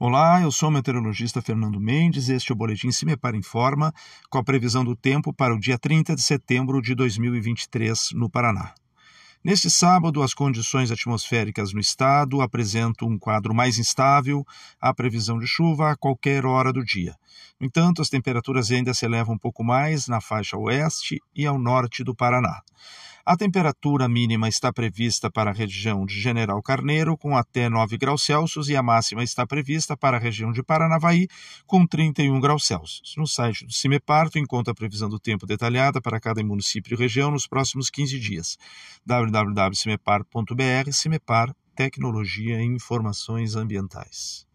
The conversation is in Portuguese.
Olá, eu sou o meteorologista Fernando Mendes este é o Boletim Se Me Para Informa com a previsão do tempo para o dia 30 de setembro de 2023 no Paraná. Neste sábado, as condições atmosféricas no estado apresentam um quadro mais instável, a previsão de chuva a qualquer hora do dia. No entanto, as temperaturas ainda se elevam um pouco mais na faixa oeste e ao norte do Paraná. A temperatura mínima está prevista para a região de General Carneiro, com até 9 graus Celsius, e a máxima está prevista para a região de Paranavaí, com 31 graus Celsius. No site do CIMEPARTO encontra a previsão do tempo detalhada para cada município e região nos próximos 15 dias. www.cimepar.br CIMEPAR Tecnologia e Informações Ambientais.